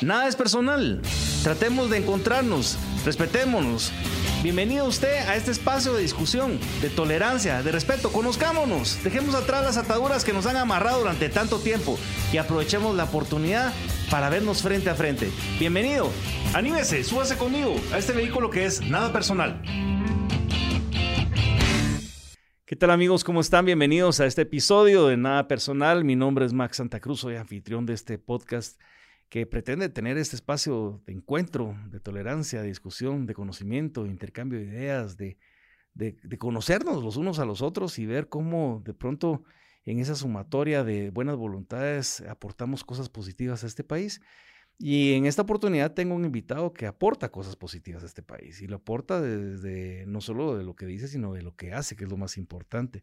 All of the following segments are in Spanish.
Nada es personal. Tratemos de encontrarnos, respetémonos. Bienvenido usted a este espacio de discusión, de tolerancia, de respeto. Conozcámonos, dejemos atrás las ataduras que nos han amarrado durante tanto tiempo y aprovechemos la oportunidad para vernos frente a frente. Bienvenido, anímese, súbase conmigo a este vehículo que es nada personal. ¿Qué tal amigos? ¿Cómo están? Bienvenidos a este episodio de Nada Personal. Mi nombre es Max Santa Cruz, soy anfitrión de este podcast que pretende tener este espacio de encuentro, de tolerancia, de discusión, de conocimiento, de intercambio de ideas, de, de, conocernos los unos a los otros y ver cómo de pronto en esa sumatoria de buenas voluntades aportamos cosas positivas a este país. Y en esta oportunidad tengo un invitado que aporta cosas positivas a este país y lo aporta desde no solo de lo que dice, sino de lo que hace, que es lo más importante.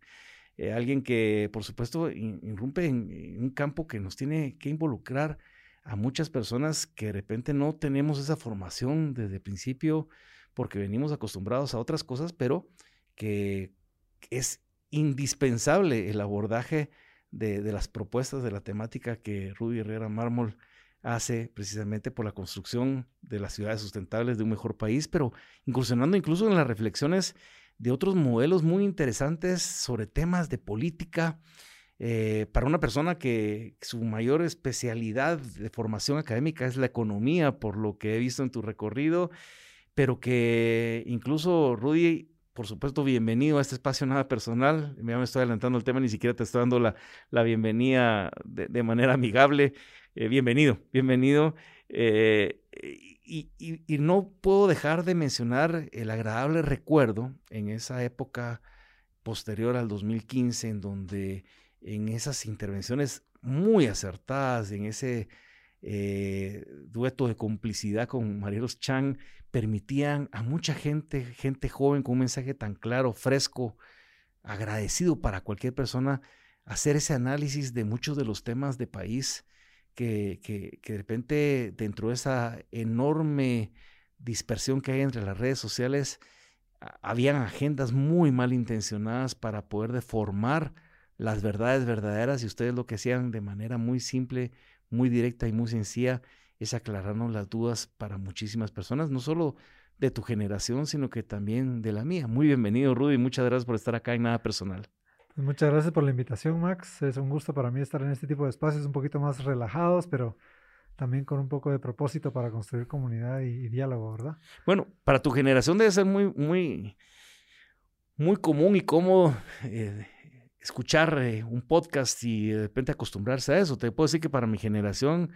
Eh, alguien que, por supuesto, irrumpe en, un campo que nos tiene que involucrar a muchas personas que de repente no tenemos esa formación desde el principio porque venimos acostumbrados a otras cosas, pero que es indispensable el abordaje de, las propuestas de la temática que Rudy Herrera Mármol hace precisamente por la construcción de las ciudades sustentables de un mejor país, pero incursionando incluso en las reflexiones de otros modelos muy interesantes sobre temas de política, eh, para una persona que su mayor especialidad de formación académica es la economía, por lo que he visto en tu recorrido, pero que incluso Rudy, por supuesto, bienvenido a este espacio nada personal. Ya me estoy adelantando el tema, ni siquiera te estoy dando la, la bienvenida de, manera amigable. Eh, bienvenido, bienvenido. Eh, y, y, no puedo dejar de mencionar el agradable recuerdo en esa época posterior al 2015, en donde en esas intervenciones muy acertadas, en ese eh, dueto de complicidad con Marielos Chang, permitían a mucha gente, gente joven con un mensaje tan claro, fresco, agradecido para cualquier persona, hacer ese análisis de muchos de los temas de país que, que, que de repente dentro de esa enorme dispersión que hay entre las redes sociales, habían agendas muy mal intencionadas para poder deformar las verdades verdaderas y ustedes lo que hacían de manera muy simple, muy directa y muy sencilla es aclararnos las dudas para muchísimas personas, no solo de tu generación, sino que también de la mía. Muy bienvenido, Rudy, muchas gracias por estar acá en Nada Personal. Pues muchas gracias por la invitación, Max. Es un gusto para mí estar en este tipo de espacios un poquito más relajados, pero también con un poco de propósito para construir comunidad y, diálogo, ¿verdad? Bueno, para tu generación debe ser muy, muy, muy común y cómodo eh, escuchar eh, un podcast y de repente acostumbrarse a eso. Te puedo decir que para mi generación,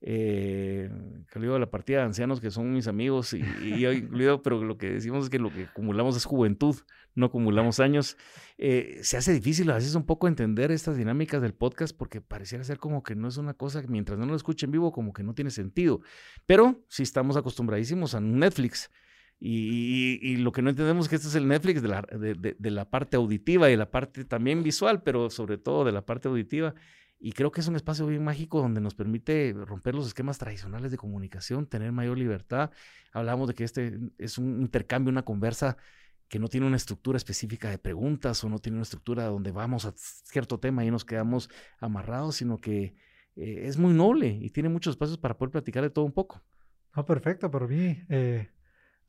eh, incluido la partida de ancianos que son mis amigos, y, yo incluido, pero lo que decimos es que lo que acumulamos es juventud, no acumulamos años. Eh, se hace difícil a veces un poco entender estas dinámicas del podcast porque pareciera ser como que no es una cosa que mientras no lo escuchen en vivo, como que no tiene sentido. Pero si estamos acostumbradísimos a Netflix y, lo que no entendemos es que este es el Netflix de la, de, la, parte auditiva y la parte también visual, pero sobre todo de la parte auditiva. Y creo que es un espacio bien mágico donde nos permite romper los esquemas tradicionales de comunicación, tener mayor libertad. Hablamos de que este es un intercambio, una conversa que no tiene una estructura específica de preguntas o no tiene una estructura donde vamos a cierto tema y nos quedamos amarrados, sino que eh, es muy noble y tiene muchos espacios para poder platicar de todo un poco. Ah, perfecto, por mí. Eh,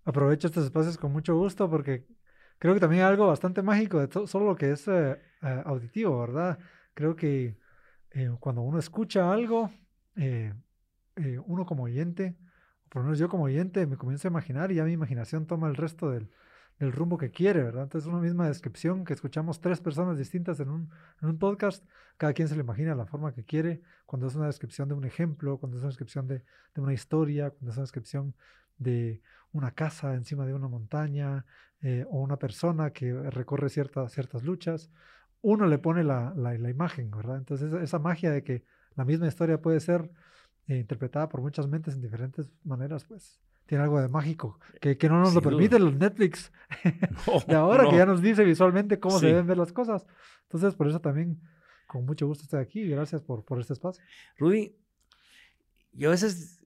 aprovecho estos espacios con mucho gusto porque creo que también hay algo bastante mágico de todo, solo lo que es eh, eh, auditivo, ¿verdad? Creo que eh, cuando uno escucha algo, uno como oyente, por lo menos yo como oyente, me comienzo a imaginar y ya mi imaginación toma el resto del, del rumbo que quiere, ¿verdad? Entonces, una misma descripción que escuchamos tres personas distintas en un, en un podcast, cada quien se le imagina la forma que quiere, cuando es una descripción de un ejemplo, cuando es una descripción de, de una historia, cuando es una descripción de una casa encima de una montaña eh, o una persona que recorre ciertas, ciertas luchas, uno le pone la, la, imagen, ¿verdad? Entonces esa magia de que la misma historia puede ser eh, interpretada por muchas mentes en diferentes maneras, pues tiene algo de mágico, que, que no nos lo permite los Netflix de ahora, que ya nos dice visualmente cómo se deben ver las cosas. Entonces, por eso también, con mucho gusto estoy aquí y gracias por, por este espacio. Rudy, yo a veces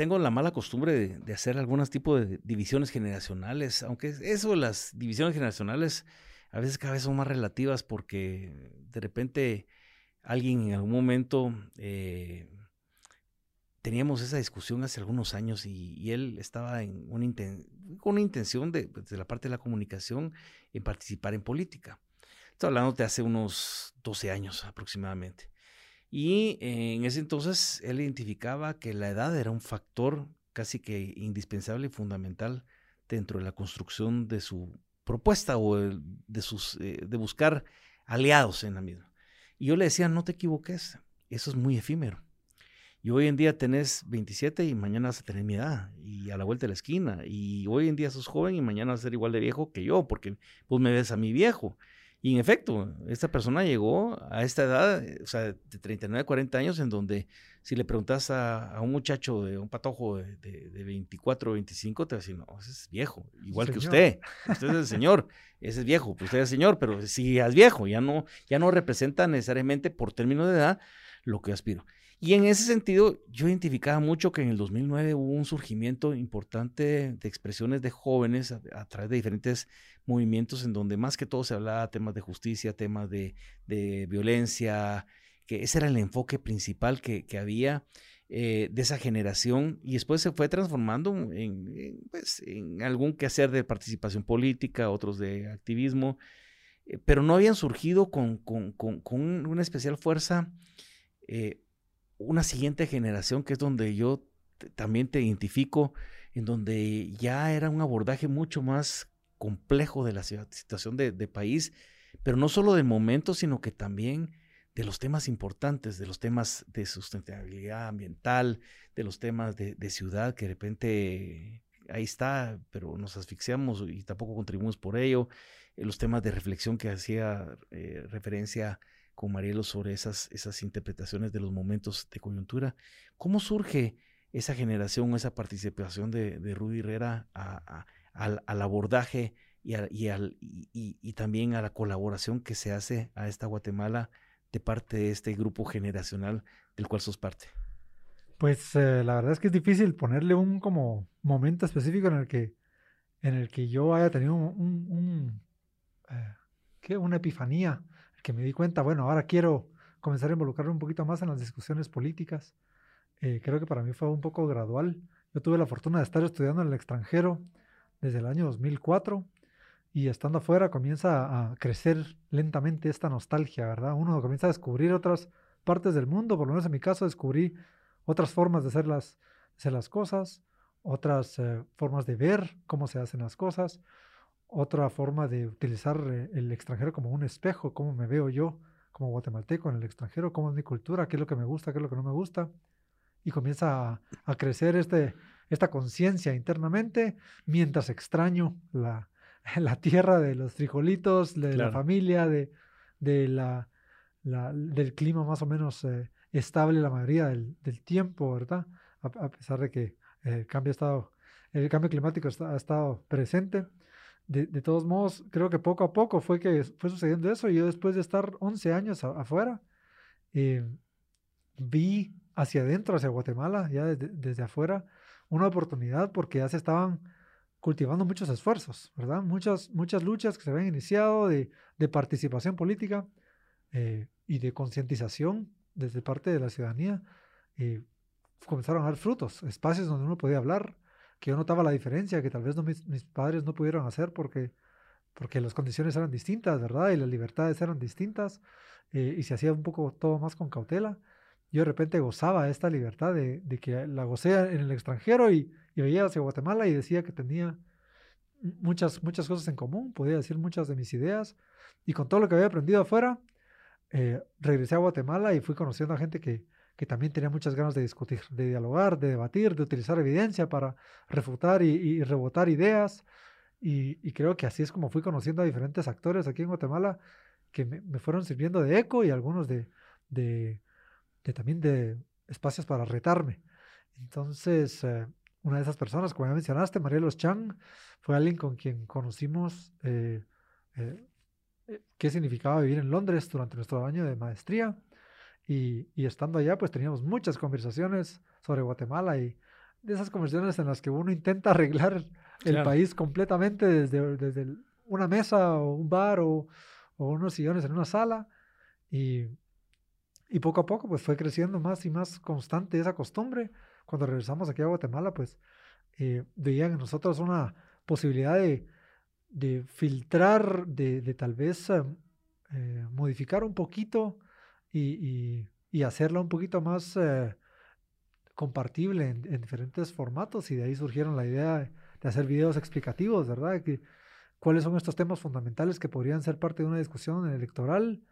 tengo la mala costumbre de, hacer algunos tipos de divisiones generacionales, aunque eso, las divisiones generacionales a veces cada vez son más relativas porque de repente alguien en algún momento eh, teníamos esa discusión hace algunos años y, él estaba con una intención de, pues, de, la parte de la comunicación en participar en política. Estoy hablando de hace unos 12 años aproximadamente. Y en ese entonces él identificaba que la edad era un factor casi que indispensable y fundamental dentro de la construcción de su propuesta o de, eh, de buscar aliados en la misma. Y yo le decía, no te equivoques, eso es muy efímero. Y hoy en día tenés 27 y mañana vas a tener mi edad y a la vuelta de la esquina. Y hoy en día sos joven y mañana vas a ser igual de viejo que yo porque vos me ves a mi viejo. Y en efecto, esta persona llegó a esta edad, o sea, de 39, 40 años, en donde si le preguntas a, un muchacho, de un patojo de, de, 24 o 25, te va a decir, no, ese es viejo, igual que usted. Usted es el señor, ese es viejo, pues usted es el señor, pero si es viejo, ya no, ya no representa necesariamente por término de edad lo que aspiro. Y en ese sentido, yo identificaba mucho que en el 2009 hubo un surgimiento importante de expresiones de jóvenes a, través de diferentes movimientos en donde más que todo se hablaba de temas de justicia, temas de, violencia, que ese era el enfoque principal que, había eh, de esa generación y después se fue transformando en, pues, en algún quehacer de participación política, otros de activismo, eh, pero no habían surgido con, con, con, una especial fuerza. Eh, una siguiente generación que es donde yo también te identifico, en donde ya era un abordaje mucho más complejo de la situación de, país, pero no solo del momento, sino que también de los temas importantes, de los temas de sustentabilidad ambiental, de los temas de, ciudad, que de repente ahí está, pero nos asfixiamos y tampoco contribuimos por ello, eh, los temas de reflexión que hacía eh, referencia con Marielo sobre esas, esas interpretaciones de los momentos de coyuntura. ¿Cómo surge esa generación, esa participación de, Rudy Herrera al, abordaje y, y, también a la colaboración que se hace a esta Guatemala de parte de este grupo generacional del cual sos parte? Pues eh, la verdad es que es difícil ponerle un como momento específico en el que, en el que yo haya tenido un, eh, ¿qué? una epifanía que me di cuenta, bueno, ahora quiero comenzar a involucrarme un poquito más en las discusiones políticas. Eh, creo que para mí fue un poco gradual. Yo tuve la fortuna de estar estudiando en el extranjero desde el año 2004 y estando afuera comienza a crecer lentamente esta nostalgia, ¿verdad? Uno comienza a descubrir otras partes del mundo, por lo menos en mi caso descubrí otras formas de hacer las, hacer las cosas, otras eh, formas de ver cómo se hacen las cosas, otra forma de utilizar eh, el extranjero como un espejo, cómo me veo yo como guatemalteco en el extranjero, cómo es mi cultura, qué es lo que me gusta, qué es lo que no me gusta. Y comienza a, crecer este, esta conciencia internamente mientras extraño la, la, tierra de los frijolitos, de la familia, de, de la, del clima más o menos eh, estable la mayoría del, del tiempo, ¿verdad? A, pesar de que el cambio, ha estado, el cambio climático ha estado presente de, todos modos, creo que poco a poco fue que fue sucediendo eso. Y yo después de estar 11 años afuera, eh, vi hacia adentro, hacia Guatemala, ya desde, afuera, una oportunidad porque ya se estaban cultivando muchos esfuerzos, ¿verdad? Muchas, muchas luchas que se habían iniciado de, participación política eh, y de concientización desde parte de la ciudadanía. Eh, comenzaron a dar frutos, espacios donde uno podía hablar, que yo notaba la diferencia que tal vez mis, padres no pudieron hacer porque, porque las condiciones eran distintas, ¿verdad? Y las libertades eran distintas eh, y se hacía un poco todo más con cautela. Yo de repente gozaba esta libertad de, de que la gocé en el extranjero y, y, veía hacia Guatemala y decía que tenía muchas, muchas cosas en común, podía decir muchas de mis ideas y con todo lo que había aprendido afuera, eh, regresé a Guatemala y fui conociendo a gente que, que también tenía muchas ganas de discutir, de dialogar, de debatir, de utilizar evidencia para refutar y, rebotar ideas. Y, creo que así es como fui conociendo a diferentes actores aquí en Guatemala que me, fueron sirviendo de eco y algunos de, también de espacios para retarme. Entonces, eh, una de esas personas, como ya mencionaste, Marielos Chang, fue alguien con quien conocimos eh, eh, qué significaba vivir en Londres durante nuestro año de maestría. Y, estando allá, pues teníamos muchas conversaciones sobre Guatemala y de esas conversaciones en las que uno intenta arreglar el país completamente desde, desde una mesa o un bar o, o, unos sillones en una sala. Y, y poco a poco pues fue creciendo más y más constante esa costumbre. Cuando regresamos aquí a Guatemala pues eh, veían en nosotros una posibilidad de, de filtrar, de, de, tal vez eh, eh, modificar un poquito y, y, y, hacerla un poquito más eh, compartible en, en, diferentes formatos y de ahí surgieron la idea de hacer videos explicativos, ¿verdad? Que, ¿Cuáles son estos temas fundamentales que podrían ser parte de una discusión electoral?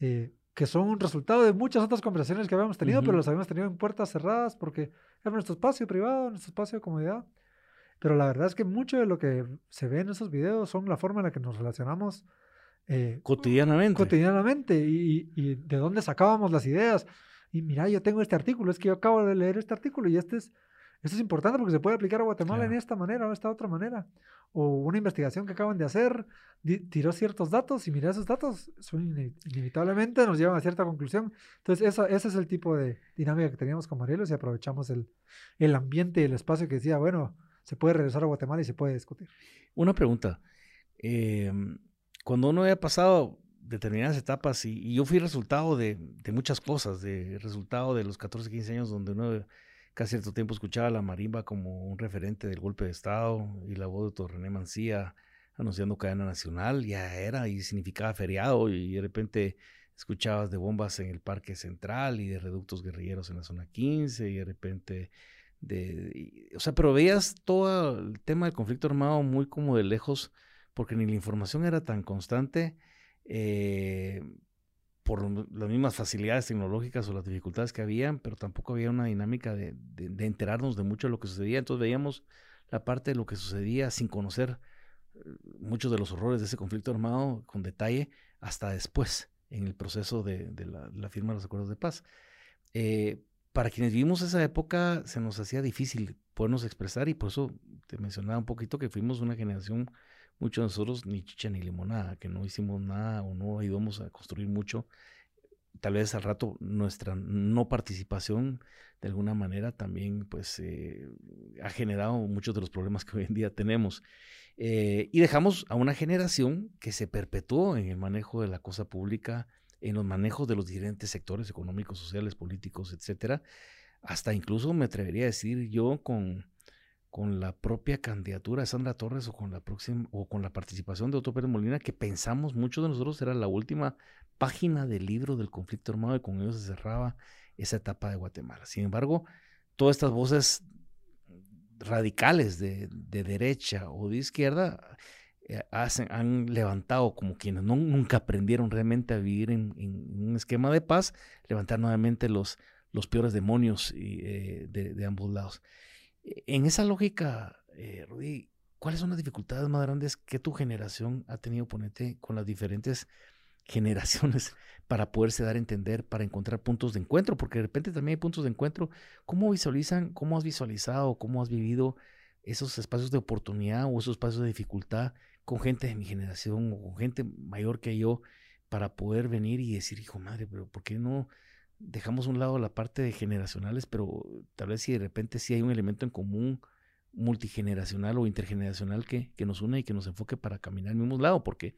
Eh, que son un resultado de muchas otras conversaciones que habíamos tenido, uh -huh. pero las habíamos tenido en puertas cerradas porque era nuestro espacio privado, nuestro espacio de comodidad. Pero la verdad es que mucho de lo que se ve en esos videos son la forma en la que nos relacionamos eh, cotidianamente. Cotidianamente y, y, de dónde sacábamos las ideas. Y mira, yo tengo este artículo, es que yo acabo de leer este artículo y este es, esto es importante porque se puede aplicar a Guatemala claro. en esta manera o esta otra manera. O una investigación que acaban de hacer, tiró ciertos datos y mira esos datos, son inevitablemente nos llevan a cierta conclusión. Entonces, eso, ese es el tipo de dinámica que teníamos con Marielos y aprovechamos el, el ambiente y el espacio que decía, bueno, se puede regresar a Guatemala y se puede discutir. Una pregunta. Eh, cuando uno había pasado determinadas etapas y, y yo fui resultado de, de, muchas cosas, de resultado de los 14, 15 años donde uno cada cierto tiempo escuchaba a la marimba como un referente del golpe de Estado y la voz de René Mancía anunciando cadena nacional, ya era y significaba feriado y de repente escuchabas de bombas en el Parque Central y de reductos guerrilleros en la zona 15 y de repente de, o sea, pero veías todo el tema del conflicto armado muy como de lejos porque ni la información era tan constante eh, por las mismas facilidades tecnológicas o las dificultades que habían, pero tampoco había una dinámica de, enterarnos de mucho de lo que sucedía. Entonces veíamos la parte de lo que sucedía sin conocer eh, muchos de los horrores de ese conflicto armado con detalle hasta después, en el proceso de, la, firma de los acuerdos de paz. Eh, para quienes vivimos esa época se nos hacía difícil podernos expresar y por eso te mencionaba un poquito que fuimos una generación muchos de nosotros ni chicha ni limonada, que no hicimos nada o no ayudamos a construir mucho. Tal vez al rato nuestra no participación de alguna manera también pues eh, ha generado muchos de los problemas que hoy en día tenemos. Eh, y dejamos a una generación que se perpetuó en el manejo de la cosa pública, en los manejos de los diferentes sectores económicos, sociales, políticos, etcétera, hasta incluso me atrevería a decir yo con con la propia candidatura de Sandra Torres o con la próxima o con la participación de Otto Pérez Molina que pensamos muchos de nosotros era la última página del libro del conflicto armado y con ello se cerraba esa etapa de Guatemala. Sin embargo, todas estas voces radicales de, de derecha o de izquierda eh, han levantado como quienes nunca aprendieron realmente a vivir en, un esquema de paz, levantar nuevamente los, peores demonios eh, de ambos lados. En esa lógica, eh, Rudy, ¿cuáles son las dificultades más grandes que tu generación ha tenido, ponete, con las diferentes generaciones para poderse dar a entender, para encontrar puntos de encuentro? Porque de repente también hay puntos de encuentro. ¿Cómo visualizan, cómo has visualizado, cómo has vivido esos espacios de oportunidad o esos espacios de dificultad con gente de mi generación o con gente mayor que yo para poder venir y decir, hijo madre, pero ¿por qué no? Dejamos a un lado la parte de generacionales, pero tal vez si de repente sí hay un elemento en común multigeneracional o intergeneracional que, que nos une y que nos enfoque para caminar al mismo lado, porque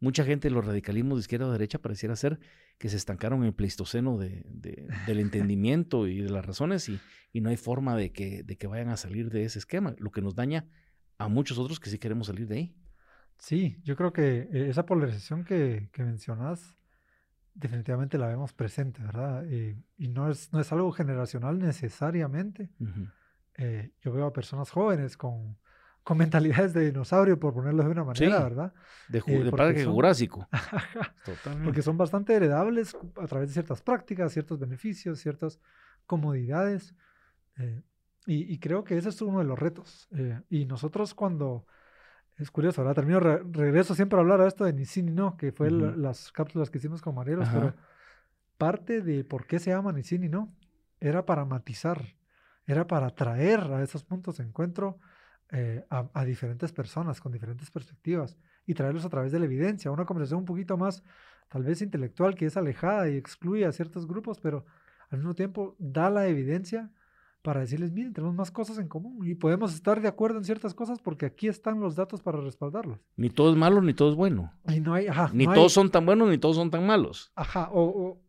mucha gente los radicalismos de izquierda o derecha pareciera ser que se estancaron en el pleistoceno de, de, del entendimiento y de las razones y, y, no hay forma de que, de que vayan a salir de ese esquema, lo que nos daña a muchos otros que sí queremos salir de ahí. Sí, yo creo que eh, esa polarización que, que mencionas definitivamente la vemos presente, ¿verdad? Eh, y no es, no es algo generacional necesariamente. Uh -huh. eh, yo veo a personas jóvenes con, con mentalidades de dinosaurio, por ponerlo de una manera, sí, ¿verdad? De, eh, de Parque Jurásico. Totalmente. Porque son bastante heredables a través de ciertas prácticas, ciertos beneficios, ciertas comodidades. Eh, y, y, creo que ese es uno de los retos. Eh, y nosotros cuando es curioso, ahora termino, re regreso siempre a hablar a esto de ni sí ni no, que fue uh -huh. las cápsulas que hicimos con Marielos, pero parte de por qué se llama ni sí ni no era para matizar, era para traer a esos puntos de encuentro eh, a, a, diferentes personas con diferentes perspectivas y traerlos a través de la evidencia, una conversación un poquito más tal vez intelectual que es alejada y excluye a ciertos grupos, pero al mismo tiempo da la evidencia para decirles, miren, tenemos más cosas en común y podemos estar de acuerdo en ciertas cosas porque aquí están los datos para respaldarlos. Ni todo es malo, ni todo es bueno. Y no hay, ajá, ni no todos hay- son tan buenos, ni todos son tan malos. Ajá, o,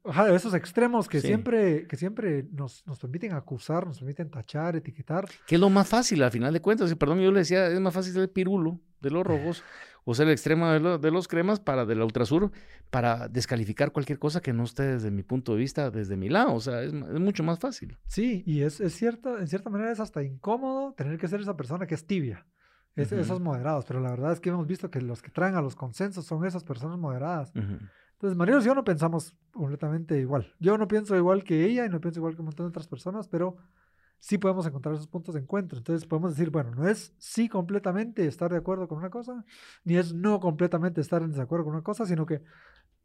o- ajá, esos extremos que Sí. siempre, que siempre nos, nos permiten acusar, nos permiten tachar, etiquetar. Que es lo más fácil, al final de cuentas. Y perdón, yo le decía, es más fácil ser el pirulo de los rojos o ser el extremo de, lo- de los cremas para de la ultrasur para descalificar cualquier cosa que no esté desde mi punto de vista, desde mi lado. O sea, es, mucho más fácil. Sí, y es, es cierta, en cierta manera es hasta incómodo tener que ser esa persona que es tibia, es- esos moderados, pero la verdad es que hemos visto que los que traen a los consensos son esas personas moderadas. Entonces, Mariano y yo no pensamos completamente igual. Yo no pienso igual que ella y no pienso igual que un montón de otras personas, pero sí podemos encontrar esos puntos de encuentro. Entonces, podemos decir, bueno, no es sí completamente estar de acuerdo con una cosa, ni es no completamente estar en desacuerdo con una cosa, sino que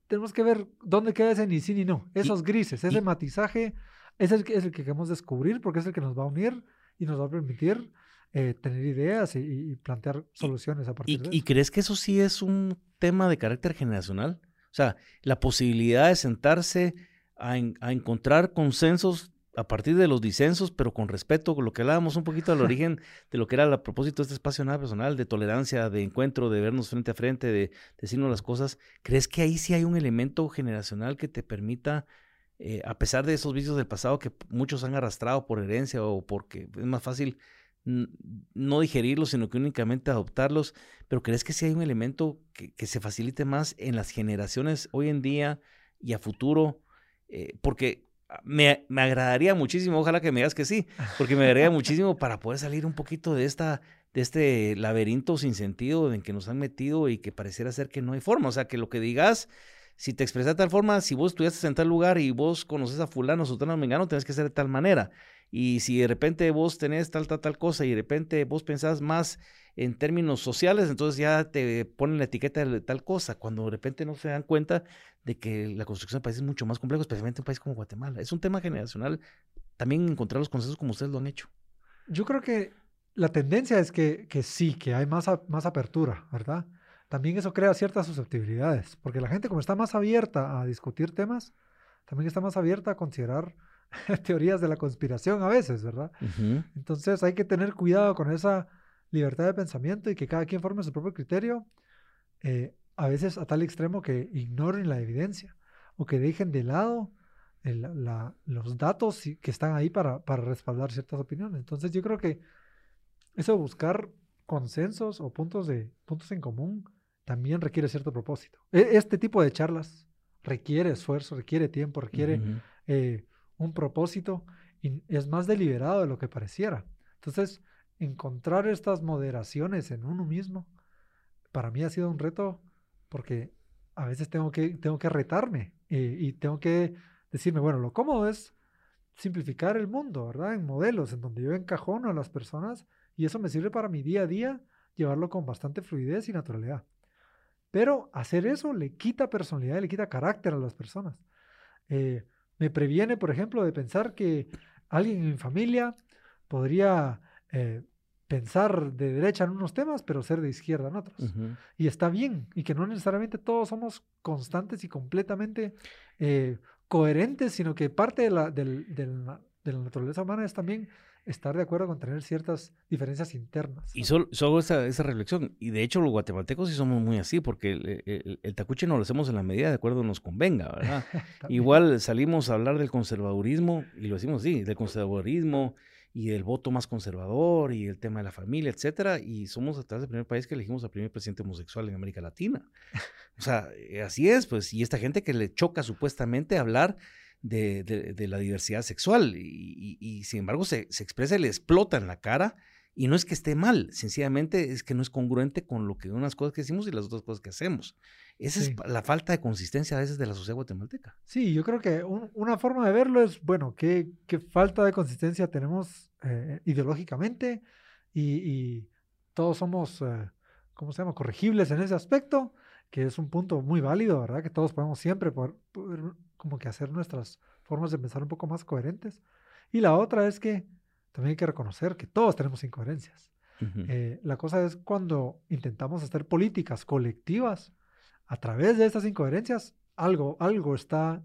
tenemos que ver dónde queda ese ni sí ni no. Esos grises, ese y- matizaje, es el, que- es el que queremos descubrir porque es el que nos va a unir y nos va a permitir eh, tener ideas y, y plantear soluciones a partir ¿Y, de y eso. crees que eso sí es un tema de carácter generacional? O sea, la posibilidad de sentarse a, en- a encontrar consensos a partir de los disensos, pero con respeto, con lo que hablábamos un poquito al origen de lo que era a propósito de este espacio nada personal, de tolerancia, de encuentro, de vernos frente a frente, de decirnos las cosas. ¿Crees que ahí sí hay un elemento generacional que te permita, eh, a pesar de esos vicios del pasado que muchos han arrastrado por herencia o porque es más fácil no digerirlos, sino que únicamente adoptarlos, pero crees que sí hay un elemento que, que se facilite más en las generaciones hoy en día y a futuro? Eh, porque me, me agradaría muchísimo, ojalá que me digas que sí, porque me agradaría muchísimo para poder salir un poquito de esta de este laberinto sin sentido en que nos han metido y que pareciera ser que no hay forma, o sea, que lo que digas si te expresas de tal forma, si vos estudiaste en tal lugar y vos conoces a fulano, sutano, mengano, tenés que ser de tal manera. Y si de repente vos tenés tal, tal, tal cosa y de repente vos pensás más en términos sociales, entonces ya te ponen la etiqueta de tal cosa, cuando de repente no se dan cuenta de que la construcción de países es mucho más complejo, especialmente en un país como Guatemala. Es un tema generacional también encontrar los consensos como ustedes lo han hecho. Yo creo que la tendencia es que, que sí, que hay más, más apertura, ¿verdad? También eso crea ciertas susceptibilidades, porque la gente como está más abierta a discutir temas, también está más abierta a considerar teorías de la conspiración a veces, ¿verdad? Ujú. Entonces hay que tener cuidado con esa libertad de pensamiento y que cada quien forme su propio criterio, eh, a veces a tal extremo que ignoren la evidencia o que dejen de lado el- la- los datos que están ahí para, para respaldar ciertas opiniones. Entonces yo creo que eso de buscar consensos o puntos, de, puntos en común también requiere cierto propósito. E- Este tipo de charlas requiere esfuerzo, requiere tiempo, requiere Ujú. eh, un propósito y es más deliberado de lo que pareciera. Entonces, encontrar estas moderaciones en uno mismo, para mí ha sido un reto porque a veces tengo que, tengo que retarme y tengo que decirme, bueno, lo cómodo es simplificar el mundo, ¿verdad? En modelos en donde yo encajono a las personas y eso me sirve para mi día a día, llevarlo con bastante fluidez y naturalidad. Pero hacer eso le quita personalidad, le quita carácter a las personas. Eh, me previene, por ejemplo, de pensar que alguien en mi familia podría eh, pensar de derecha en unos temas, pero ser de izquierda en otros. Y está bien, y que no necesariamente todos somos constantes y completamente eh, coherentes, sino que parte de la, del- del de la naturaleza humana es también estar de acuerdo con tener ciertas diferencias internas. Y solo, solo esa, esa reflexión. Y de hecho los guatemaltecos sí somos muy así, porque el, el- el tacuche no lo hacemos en la medida de acuerdo nos convenga, ¿verdad? Igual salimos a hablar del conservadurismo, y lo decimos así, del conservadurismo y del voto más conservador y el tema de la familia, etcétera, y somos a través del primer país que elegimos al primer presidente homosexual en América Latina. O sea, eh, así es, pues, y esta gente que le choca supuestamente hablar de, de- de la diversidad sexual, y, y- y, sin embargo se, se expresa y le explota en la cara, y no es que esté mal, sencillamente es que no es congruente con lo que unas cosas que decimos y las otras cosas que hacemos. Esa Sí. es la falta de consistencia a veces de la sociedad guatemalteca. Sí, yo creo que un- una forma de verlo es, bueno, qué, qué falta de consistencia tenemos eh, ideológicamente y, y todos somos, eh, ¿cómo se llama?, corregibles en ese aspecto, que es un punto muy válido, ¿verdad? Que todos podemos siempre poder como que hacer nuestras formas de pensar un poco más coherentes. Y la otra es que también hay que reconocer que todos tenemos incoherencias. Ujú. Eh, la cosa es cuando intentamos hacer políticas colectivas a través de estas incoherencias, algo, algo está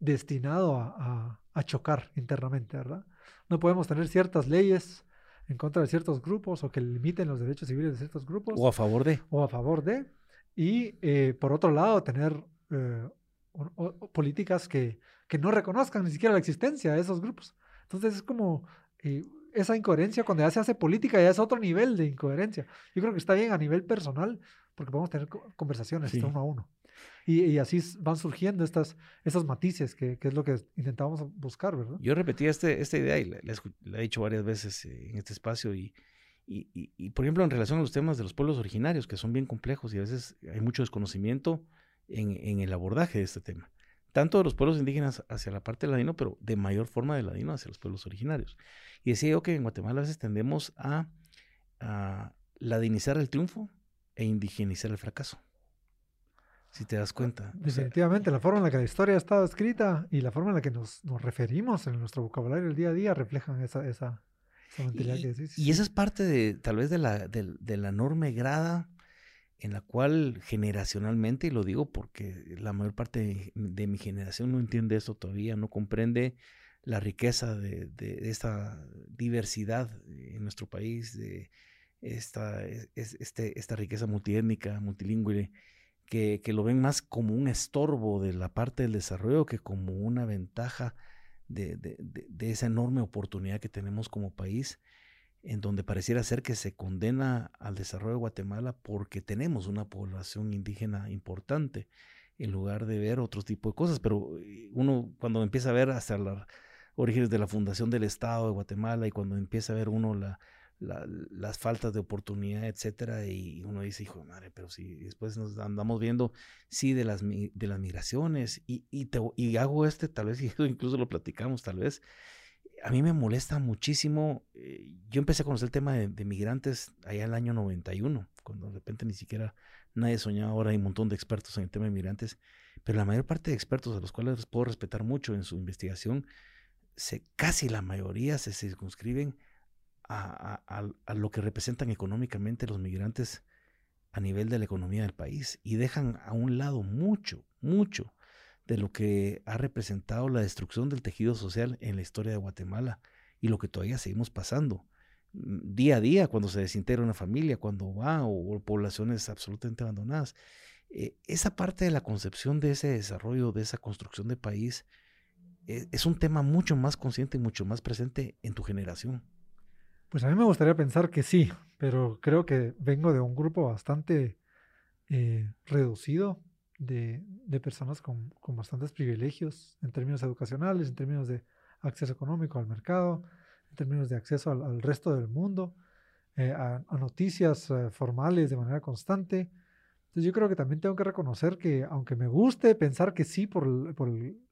destinado a, a- a chocar internamente, ¿verdad? no podemos tener ciertas leyes en contra de ciertos grupos o que limiten los derechos civiles de ciertos grupos. O a favor de. O a favor de. Y eh, por otro lado, tener eh, políticas que, que, no reconozcan ni siquiera la existencia de esos grupos. Entonces es como eh, esa incoherencia, cuando ya se hace política, ya es otro nivel de incoherencia. Yo creo que está bien a nivel personal, porque podemos tener conversaciones uno a uno. Y, así van surgiendo estas, estos matices, que, que, es lo que intentamos buscar, ¿verdad? Yo repetí este, esta idea y la, he dicho varias veces eh, en este espacio y, y, y, por ejemplo, en relación a los temas de los pueblos originarios, que son bien complejos y a veces hay mucho desconocimiento en, en el abordaje de este tema. Tanto de los pueblos indígenas hacia la parte ladino, pero de mayor forma de ladino hacia los pueblos originarios. Y decía yo que en Guatemala a veces tendemos a, a ladinizar el triunfo e indigenizar el fracaso si te das cuenta. Definitivamente, la forma en la que la historia ha estado escrita y la forma en la que nos, nos referimos en nuestro vocabulario el día a día reflejan esa, esa, mentalidad y, que decís. Y esa es parte de, tal vez, de la, de, la enorme grada en la cual generacionalmente, y lo digo porque la mayor parte de, mi generación no entiende esto todavía, no comprende la riqueza de, de, esta diversidad en nuestro país, de esta, este, esta riqueza multiétnica, multilingüe, que, lo ven más como un estorbo de la parte del desarrollo que como una ventaja de, esa enorme oportunidad que tenemos como país, en donde pareciera ser que se condena al desarrollo de Guatemala porque tenemos una población indígena importante, en lugar de ver otro tipo de cosas. Pero eh, uno cuando empieza a ver hasta los orígenes de la fundación del Estado de Guatemala y cuando empieza a ver uno la, las faltas de oportunidad, etcétera, y uno dice, hijo de madre, pero si después nos andamos viendo, sí, de las, de las migraciones, y, y, y hago este, tal vez, incluso lo platicamos, tal vez, a mí me molesta muchísimo, eh, yo empecé a conocer el tema de, migrantes allá en el año 91, cuando de repente ni siquiera nadie soñaba, ahora hay un montón de expertos en el tema de migrantes, pero la mayor parte de expertos a los cuales puedo respetar mucho en su investigación, se, casi la mayoría se circunscriben a, lo que representan económicamente los migrantes a nivel de la economía del país y dejan a un lado mucho, mucho de lo que ha representado la destrucción del tejido social en la historia de Guatemala y lo que todavía seguimos pasando mm, día a día cuando se desintegra una familia, cuando va o, poblaciones absolutamente abandonadas. Eh, esa parte de la concepción de ese desarrollo, de esa construcción de país, eh, es un tema mucho más consciente y mucho más presente en tu generación. Pues a mí me gustaría pensar que sí, pero creo que vengo de un grupo bastante eh, reducido de, personas con, bastantes privilegios en términos educacionales, en términos de acceso económico al mercado, en términos de acceso al, resto del mundo, eh, a, noticias eh, formales de manera constante. Entonces yo creo que también tengo que reconocer que aunque me guste pensar que sí por,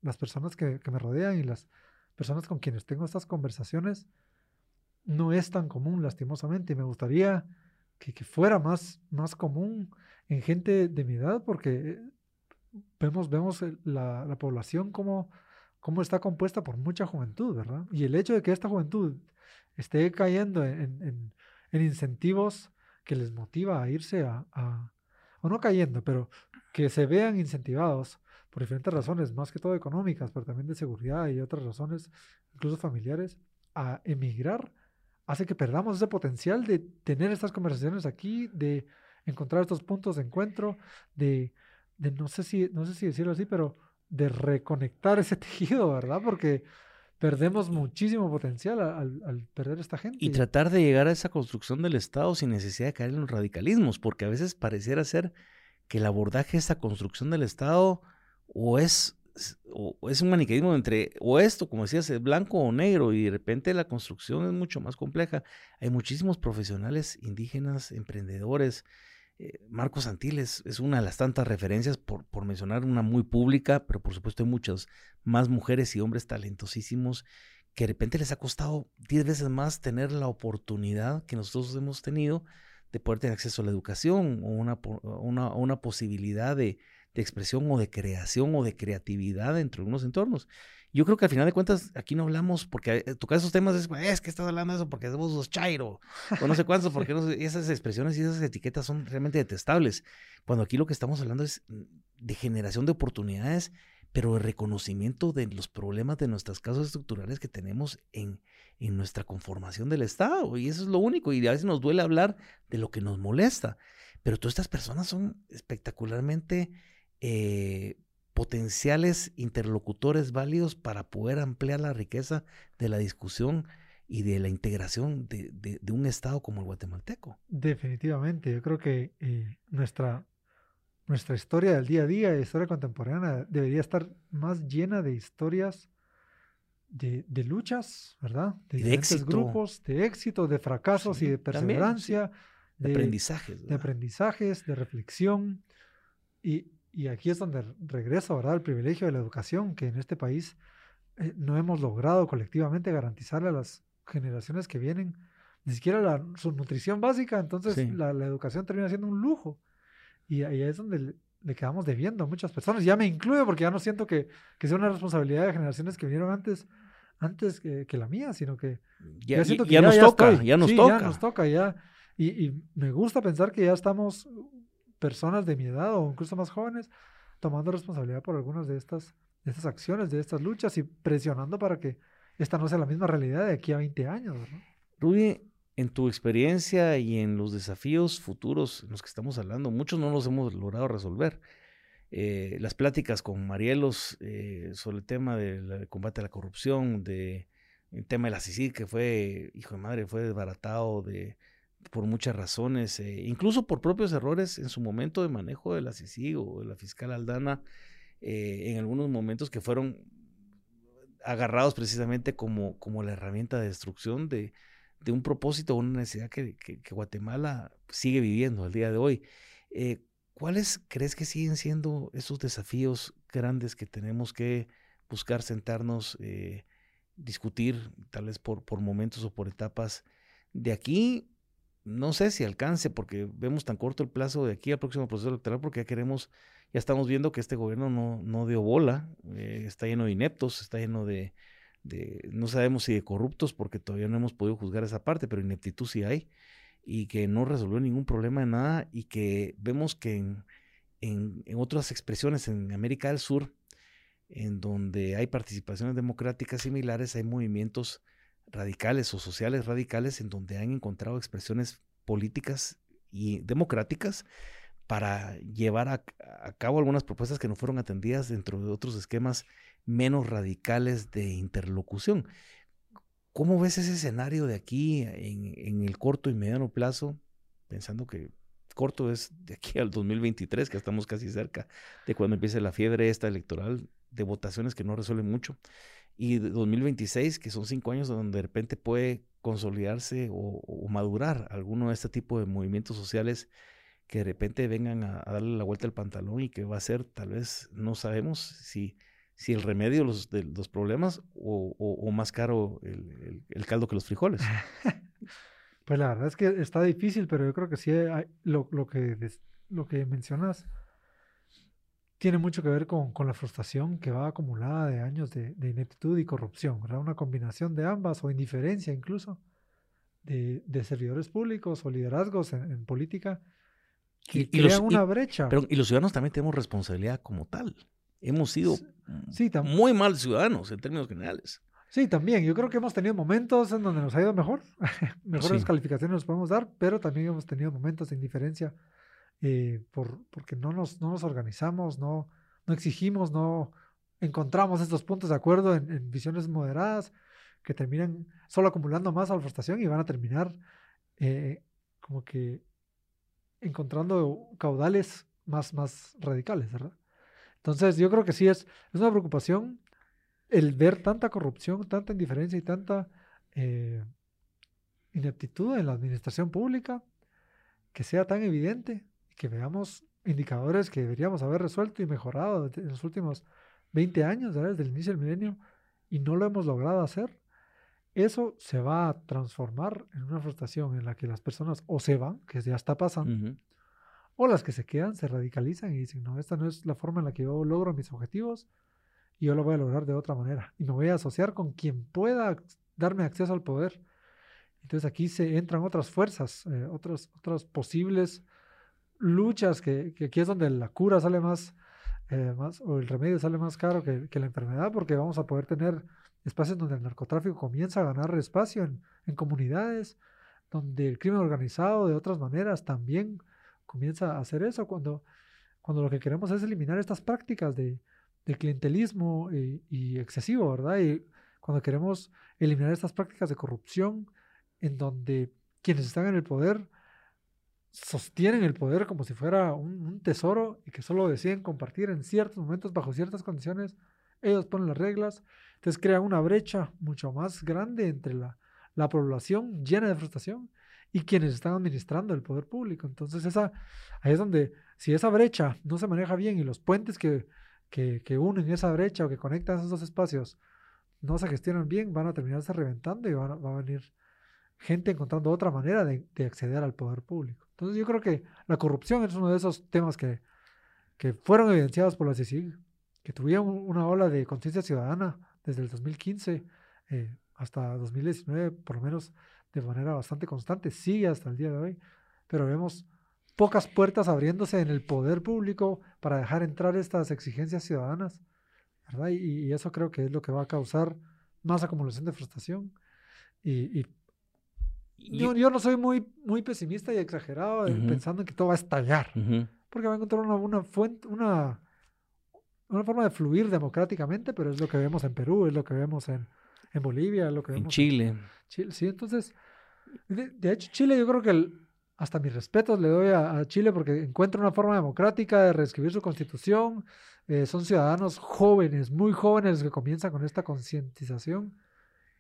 las personas que, me rodean y las personas con quienes tengo estas conversaciones, no es tan común, lastimosamente. Me gustaría que, fuera más, más común en gente de mi edad, porque vemos, vemos la, la población como, como está compuesta por mucha juventud, ¿verdad? Y el hecho de que esta juventud esté cayendo en, en, incentivos que les motiva a irse a, a, o no cayendo, pero que se vean incentivados por diferentes razones, más que todo económicas, pero también de seguridad y otras razones, incluso familiares, a emigrar, hace que perdamos ese potencial de tener estas conversaciones aquí, de encontrar estos puntos de encuentro, de, de no, sé si, no sé si decirlo así, pero de reconectar ese tejido, ¿verdad? Porque perdemos muchísimo potencial al, al, perder esta gente. Y tratar de llegar a esa construcción del Estado sin necesidad de caer en los radicalismos, porque a veces pareciera ser que el abordaje de esa construcción del Estado o es es un maniqueísmo entre o esto, como decías, es blanco o negro y de repente la construcción es mucho más compleja. Hay muchísimos profesionales indígenas, emprendedores. Eh, Marcos Antiles es una de las tantas referencias, por, por mencionar una muy pública, pero por supuesto hay muchas más mujeres y hombres talentosísimos que de repente les ha costado diez veces más tener la oportunidad que nosotros hemos tenido de poder tener acceso a la educación o una, una posibilidad de, de expresión o de creación o de creatividad dentro de unos entornos. Yo creo que al final de cuentas aquí no hablamos porque eh, tocar esos temas es, es que estás hablando de eso porque somos los chairo o no sé cuántos, porque esas expresiones y esas etiquetas son realmente detestables. Cuando aquí lo que estamos hablando es mm, de generación de oportunidades, pero de reconocimiento de los problemas de nuestras causas estructurales que tenemos en, en nuestra conformación del Estado. Y eso es lo único. Y a veces nos duele hablar de lo que nos molesta. Pero todas estas personas son espectacularmente eh, potenciales interlocutores válidos para poder ampliar la riqueza de la discusión y de la integración de, un Estado como el guatemalteco. Definitivamente, yo creo que eh, nuestra, nuestra historia del día a día, historia contemporánea, debería estar más llena de historias de, luchas, ¿verdad? De, diferentes grupos, de éxito, de fracasos y de perseverancia. De, aprendizajes. De aprendizajes, de reflexión. Y, y aquí es donde regreso, ¿verdad? El privilegio de la educación, que en este país eh, no hemos logrado colectivamente garantizarle a las generaciones que vienen ni siquiera la, su nutrición básica, entonces la, educación termina siendo un lujo. Y ahí es donde le, quedamos debiendo a muchas personas. Ya me incluyo porque ya no siento que, que, sea una responsabilidad de generaciones que vinieron antes, antes que, que la mía, sino que ya, siento que ya, nos toca, ya nos toca. Ya nos toca, ya. Y, y, me gusta pensar que ya estamos personas de mi edad o incluso más jóvenes tomando responsabilidad por algunas de estas, estas acciones, de estas luchas y presionando para que esta no sea la misma realidad de aquí a 20 años. ¿no? en tu experiencia y en los desafíos futuros en los que estamos hablando, muchos no los hemos logrado resolver. Eh, las pláticas con Marielos eh, sobre el tema del combate a la corrupción, de, el tema de la CICIG, que fue, hijo de madre, fue desbaratado de, por muchas razones, eh, incluso por propios errores en su momento de manejo de la CICIG o de la fiscal Aldana, en algunos momentos que fueron agarrados precisamente como, como la herramienta de destrucción de, de un propósito o una necesidad que, Guatemala sigue viviendo al día de hoy. Eh, ¿Cuáles crees que siguen siendo esos desafíos grandes que tenemos que buscar sentarnos, eh, discutir, tal vez por, por momentos o por etapas de aquí? No sé si alcance, porque vemos tan corto el plazo de aquí al próximo proceso electoral, porque ya queremos, ya estamos viendo que este gobierno no, no dio bola, eh, está lleno de ineptos, está lleno de, no sabemos si de corruptos, porque todavía no hemos podido juzgar esa parte, pero ineptitud sí hay, y que no resolvió ningún problema de nada, y que vemos que en, en, otras expresiones en América del Sur, en donde hay participaciones democráticas similares, hay movimientos radicales o sociales radicales en donde han encontrado expresiones políticas y democráticas para llevar a, cabo algunas propuestas que no fueron atendidas dentro de otros esquemas menos radicales de interlocución. ¿Cómo ves ese escenario de aquí en, el corto y mediano plazo? Pensando que corto es de aquí al 2023, que estamos casi cerca de cuando empiece la fiebre esta electoral de votaciones que no resuelven mucho. Y de 2026, que son cinco años donde de repente puede consolidarse o, madurar alguno de este tipo de movimientos sociales que de repente vengan a, darle la vuelta al pantalón y que va a ser, tal vez, no sabemos si si el remedio los, de los problemas o, más caro el, caldo que los frijoles. pues la verdad es que está difícil, pero yo creo que sí hay, lo, que, lo que mencionas tiene mucho que ver con, la frustración que va acumulada de años de, ineptitud y corrupción, ¿verdad? Una combinación de ambas o indiferencia incluso de, servidores públicos o liderazgos en, política que crean una brecha. Pero, y los ciudadanos también tenemos responsabilidad como tal hemos sido sí, muy mal ciudadanos en términos generales. Sí, también. Yo creo que hemos tenido momentos en donde nos ha ido mejor. Mejores calificaciones nos podemos dar, pero también hemos tenido momentos de indiferencia eh, por, porque no nos, no nos organizamos, no, no exigimos, no encontramos estos puntos de acuerdo en, visiones moderadas que terminan solo acumulando más a y van a terminar eh, como que encontrando caudales más, más radicales, ¿verdad? Entonces, yo creo que sí es, es una preocupación el ver tanta corrupción, tanta indiferencia y tanta eh, ineptitud en la administración pública, que sea tan evidente, que veamos indicadores que deberíamos haber resuelto y mejorado en los últimos 20 años, desde el inicio del milenio, y no lo hemos logrado hacer, eso se va a transformar en una frustración en la que las personas o se van, que ya está pasando, o las que se quedan se radicalizan y dicen, no, esta no es la forma en la que yo logro mis objetivos y yo lo voy a lograr de otra manera. Y me voy a asociar con quien pueda darme acceso al poder. Entonces aquí se entran otras fuerzas, eh, otras, otras posibles luchas, que, aquí es donde la cura sale más, eh, más, o el remedio sale más caro que, que, la enfermedad, porque vamos a poder tener espacios donde el narcotráfico comienza a ganar espacio en, en comunidades, donde el crimen organizado de otras maneras también comienza a hacer eso, cuando, cuando lo que queremos es eliminar estas prácticas de, de clientelismo y, y, excesivo, ¿verdad? Y cuando queremos eliminar estas prácticas de corrupción en donde quienes están en el poder sostienen el poder como si fuera un, tesoro y que solo deciden compartir en ciertos momentos, bajo ciertas condiciones, ellos ponen las reglas, entonces crean una brecha mucho más grande entre la, la población llena de frustración y quienes están administrando el poder público. Entonces esa, ahí es donde, si esa brecha no se maneja bien y los puentes que, que, que unen esa brecha o que conectan esos dos espacios no se gestionan bien, van a terminarse reventando y van va a venir gente encontrando otra manera de, de acceder al poder público. Entonces yo creo que la corrupción es uno de esos temas que, que fueron evidenciados por la CICIG, que tuvieron una ola de conciencia ciudadana desde el 2015 eh, hasta 2019, por lo menos de manera bastante constante, sigue hasta el día de hoy, pero vemos pocas puertas abriéndose en el poder público para dejar entrar estas exigencias ciudadanas, ¿verdad? Y, eso creo que es lo que va a causar más acumulación de frustración y, y yo, yo, no soy muy, muy pesimista y exagerado pensando en que todo va a estallar. Porque va a encontrar una, una fuente, una, una forma de fluir democráticamente, pero es lo que vemos en Perú, es lo que vemos en, en Bolivia, es lo que vemos en Chile. En Chile. Sí, entonces, de, hecho, Chile yo creo que hasta mis respetos le doy a, Chile porque encuentra una forma democrática de reescribir su constitución. Eh, son ciudadanos jóvenes, muy jóvenes que comienzan con esta concientización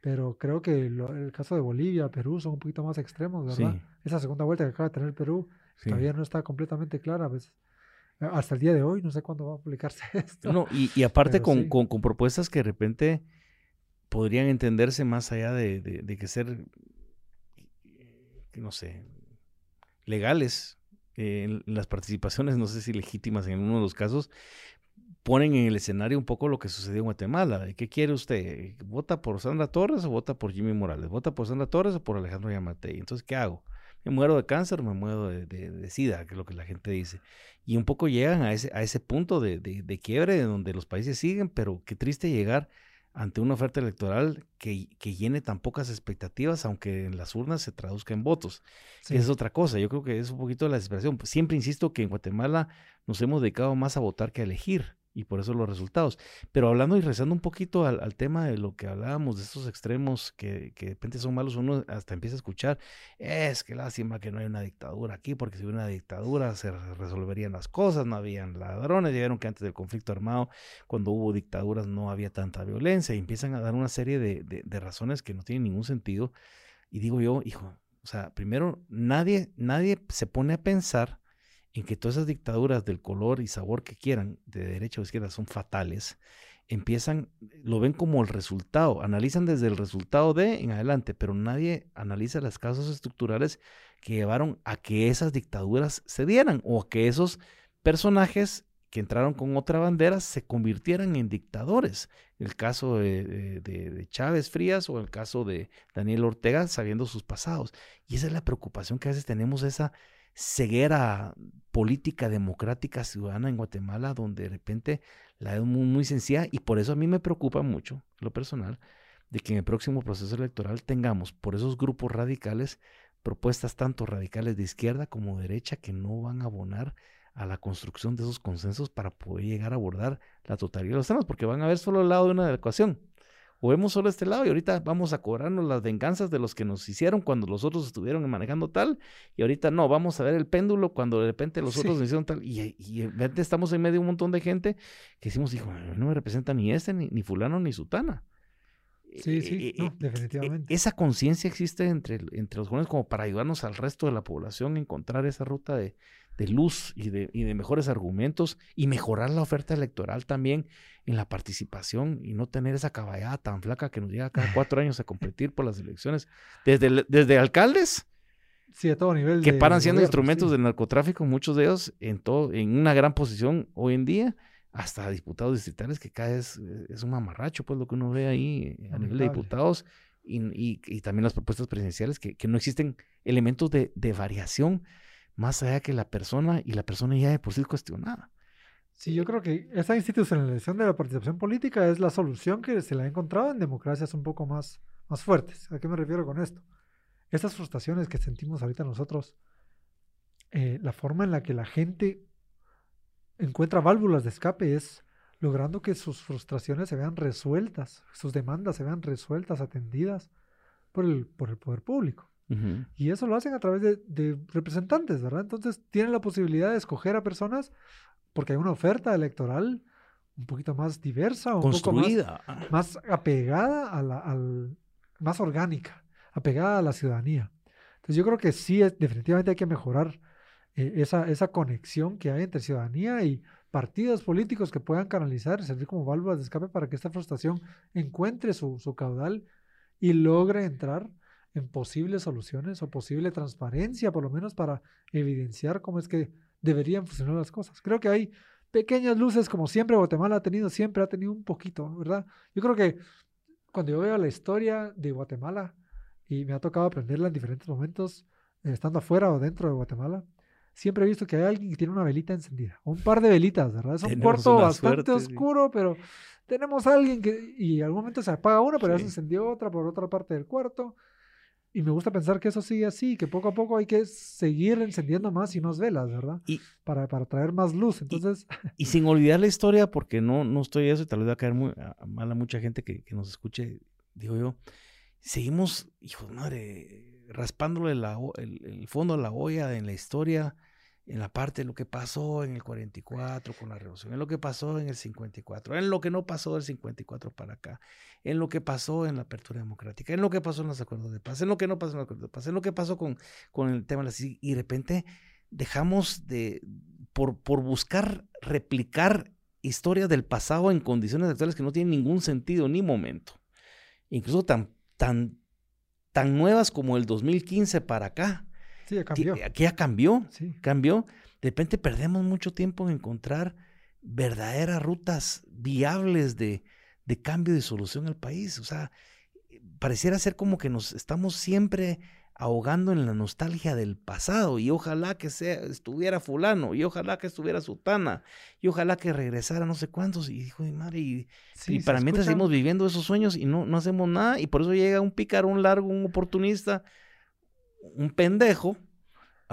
pero creo que el caso de Bolivia, Perú son un poquito más extremos, ¿verdad? Esa segunda vuelta que acaba de tener Perú todavía no está completamente clara. Pues, hasta el día de hoy no sé cuándo va a publicarse esto. No, y, y aparte con, con, con, propuestas que de repente podrían entenderse más allá de, de, que ser, no sé, legales. en las participaciones, no sé si legítimas en uno de los casos, ponen en el escenario un poco lo que sucedió en Guatemala. ¿Qué quiere usted? ¿Vota por Sandra Torres o vota por Jimmy Morales? ¿Vota por Sandra Torres o por Alejandro Yamatei? Entonces, ¿qué hago? ¿Me muero de cáncer me muero de, de, SIDA? Que es lo que la gente dice. Y un poco llegan a ese, a ese punto de, de quiebre de donde los países siguen, pero qué triste llegar ante una oferta electoral que, que, llene tan pocas expectativas, aunque en las urnas se traduzca en votos. Es otra cosa, yo creo que es un poquito de la desesperación. Siempre insisto que en Guatemala nos hemos dedicado más a votar que a elegir y por eso los resultados. Pero hablando y rezando un poquito al, tema de lo que hablábamos, de estos extremos que, que, de repente son malos, uno hasta empieza a escuchar, es que lástima que no hay una dictadura aquí, porque si hubiera una dictadura se resolverían las cosas, no habían ladrones, dijeron que antes del conflicto armado, cuando hubo dictaduras no había tanta violencia, y empiezan a dar una serie de, de, de razones que no tienen ningún sentido. Y digo yo, hijo, o sea, primero, nadie, nadie se pone a pensar en que todas esas dictaduras del color y sabor que quieran, de derecha o izquierda, son fatales, empiezan, lo ven como el resultado, analizan desde el resultado de en adelante, pero nadie analiza las causas estructurales que llevaron a que esas dictaduras se dieran o a que esos personajes que entraron con otra bandera se convirtieran en dictadores. El caso de, de, Chávez Frías o el caso de Daniel Ortega sabiendo sus pasados. Y esa es la preocupación que a veces tenemos, esa, ceguera política democrática ciudadana en Guatemala, donde de repente la es muy, sencilla y por eso a mí me preocupa mucho, lo personal, de que en el próximo proceso electoral tengamos por esos grupos radicales propuestas tanto radicales de izquierda como derecha que no van a abonar a la construcción de esos consensos para poder llegar a abordar la totalidad de los temas, porque van a ver solo el lado de una ecuación o vemos solo este lado y ahorita vamos a cobrarnos las venganzas de los que nos hicieron cuando los otros estuvieron manejando tal y ahorita no, vamos a ver el péndulo cuando de repente los otros nos hicieron tal y, y repente estamos en medio de un montón de gente que decimos, hijo, no me representa ni este, ni, fulano, ni sutana. Sí, sí, eh, definitivamente. Esa conciencia existe entre, entre los jóvenes como para ayudarnos al resto de la población a encontrar esa ruta de, de luz y de, y de mejores argumentos y mejorar la oferta electoral también en la participación y no tener esa caballada tan flaca que nos llega cada cuatro años a competir por las elecciones. Desde, desde alcaldes. Sí, a todo nivel. Que paran siendo instrumentos del narcotráfico, muchos de ellos en, todo, en una gran posición hoy en día, hasta diputados distritales, que cada vez es un mamarracho, pues lo que uno ve ahí a nivel de diputados. Y, y, y, también las propuestas presidenciales, que, que no existen elementos de, de variación más allá que la persona y la persona ya de por sí cuestionada. Sí, yo creo que esa institucionalización de la participación política es la solución que se le ha encontrado en democracias un poco más, más fuertes. ¿A qué me refiero con esto? Estas frustraciones que sentimos ahorita nosotros, eh, la forma en la que la gente encuentra válvulas de escape es logrando que sus frustraciones se vean resueltas, sus demandas se vean resueltas, atendidas por el, por el poder público. Y eso lo hacen a través de, representantes, ¿verdad? Entonces tienen la posibilidad de escoger a personas porque hay una oferta electoral un poquito más diversa, un poco más, apegada a la, al, más orgánica, apegada a la ciudadanía. Entonces yo creo que sí, definitivamente hay que mejorar eh, esa, esa conexión que hay entre ciudadanía y partidos políticos que puedan canalizar y servir como válvulas de escape para que esta frustración encuentre su, su caudal y logre entrar en posibles soluciones o posible transparencia, por lo menos para evidenciar cómo es que deberían funcionar las cosas. Creo que hay pequeñas luces, como siempre Guatemala ha tenido, siempre ha tenido un poquito, ¿verdad? Yo creo que cuando yo veo la historia de Guatemala y me ha tocado aprenderla en diferentes momentos, eh, estando afuera o dentro de Guatemala, siempre he visto que hay alguien que tiene una velita encendida, un par de velitas, ¿verdad? Es un cuarto bastante oscuro, pero tenemos a alguien que, y en algún momento se apaga una, pero ya se encendió otra por otra parte del cuarto. Y me gusta pensar que eso sigue así, que poco a poco hay que seguir encendiendo más y más velas, ¿verdad? Y, para, para traer más luz. Entonces... Y, sin olvidar la historia, porque no, no estoy eso y tal vez va a caer muy, mal a mucha gente que, que, nos escuche, digo yo, seguimos, hijo de madre, raspándole la, el, fondo de la olla en la historia en la parte de lo que pasó en el 44 con la revolución, en lo que pasó en el 54, en lo que no pasó del 54 para acá, en lo que pasó en la apertura democrática, en lo que pasó en los acuerdos de paz, en lo que no pasó en los acuerdos de paz, en lo que pasó con, con el tema de la y de repente dejamos de, por, por buscar replicar historias del pasado en condiciones actuales que no tienen ningún sentido ni momento, incluso tan, tan, tan nuevas como el 2015 para acá Sí, ya cambió. Que, ya cambió, cambió. De repente perdemos mucho tiempo en encontrar verdaderas rutas viables de, de cambio de solución al país. O sea, pareciera ser como que nos estamos siempre ahogando en la nostalgia del pasado y ojalá que sea, estuviera fulano y ojalá que estuviera sutana y ojalá que regresara no sé cuántos y dijo mi madre y, para mientras seguimos viviendo esos sueños y no, no hacemos nada y por eso llega un pícaro, un largo, un oportunista un pendejo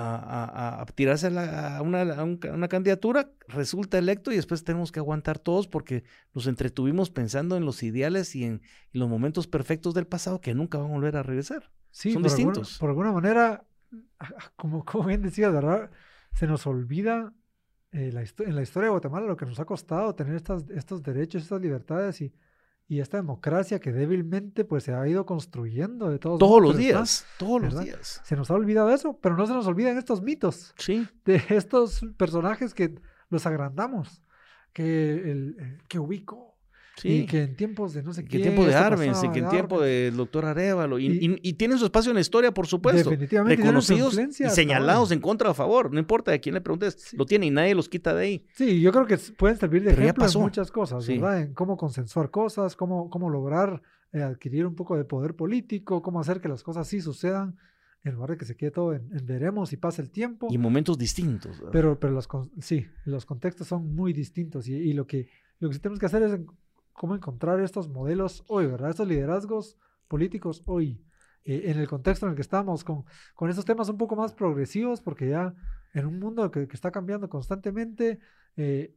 a, tirarse a, una, candidatura, resulta electo y después tenemos que aguantar todos porque nos entretuvimos pensando en los ideales y en, los momentos perfectos del pasado que nunca van a volver a regresar. Sí, Son distintos. por alguna manera, como, como bien decías, ¿verdad? Se nos olvida eh, en la historia de Guatemala lo que nos ha costado tener estas, estos derechos, estas libertades y y esta democracia que débilmente pues se ha ido construyendo de todos, todos los días, todos los días. Se nos ha olvidado eso, pero no se nos olvidan estos mitos sí. de estos personajes que los agrandamos, que el que ubico y que en tiempos de no sé qué. en tiempo de Arbenz, y que en tiempo del doctor Arevalo. Y, y, tienen su espacio en la historia, por supuesto. Definitivamente. Reconocidos y señalados en contra o a favor. No importa de quién le preguntes, lo tiene y nadie los quita de ahí. Sí, yo creo que pueden servir de ejemplo en muchas cosas, ¿verdad? En cómo consensuar cosas, cómo, cómo lograr eh, adquirir un poco de poder político, cómo hacer que las cosas sí sucedan en lugar de que se quede todo en, veremos y pase el tiempo. Y momentos distintos. Pero, pero los, sí, los contextos son muy distintos y, y, lo, que, lo que tenemos que hacer es cómo encontrar estos modelos hoy, ¿verdad? Estos liderazgos políticos hoy, eh, en el contexto en el que estamos, con, con estos temas un poco más progresivos, porque ya en un mundo que, está cambiando constantemente, eh,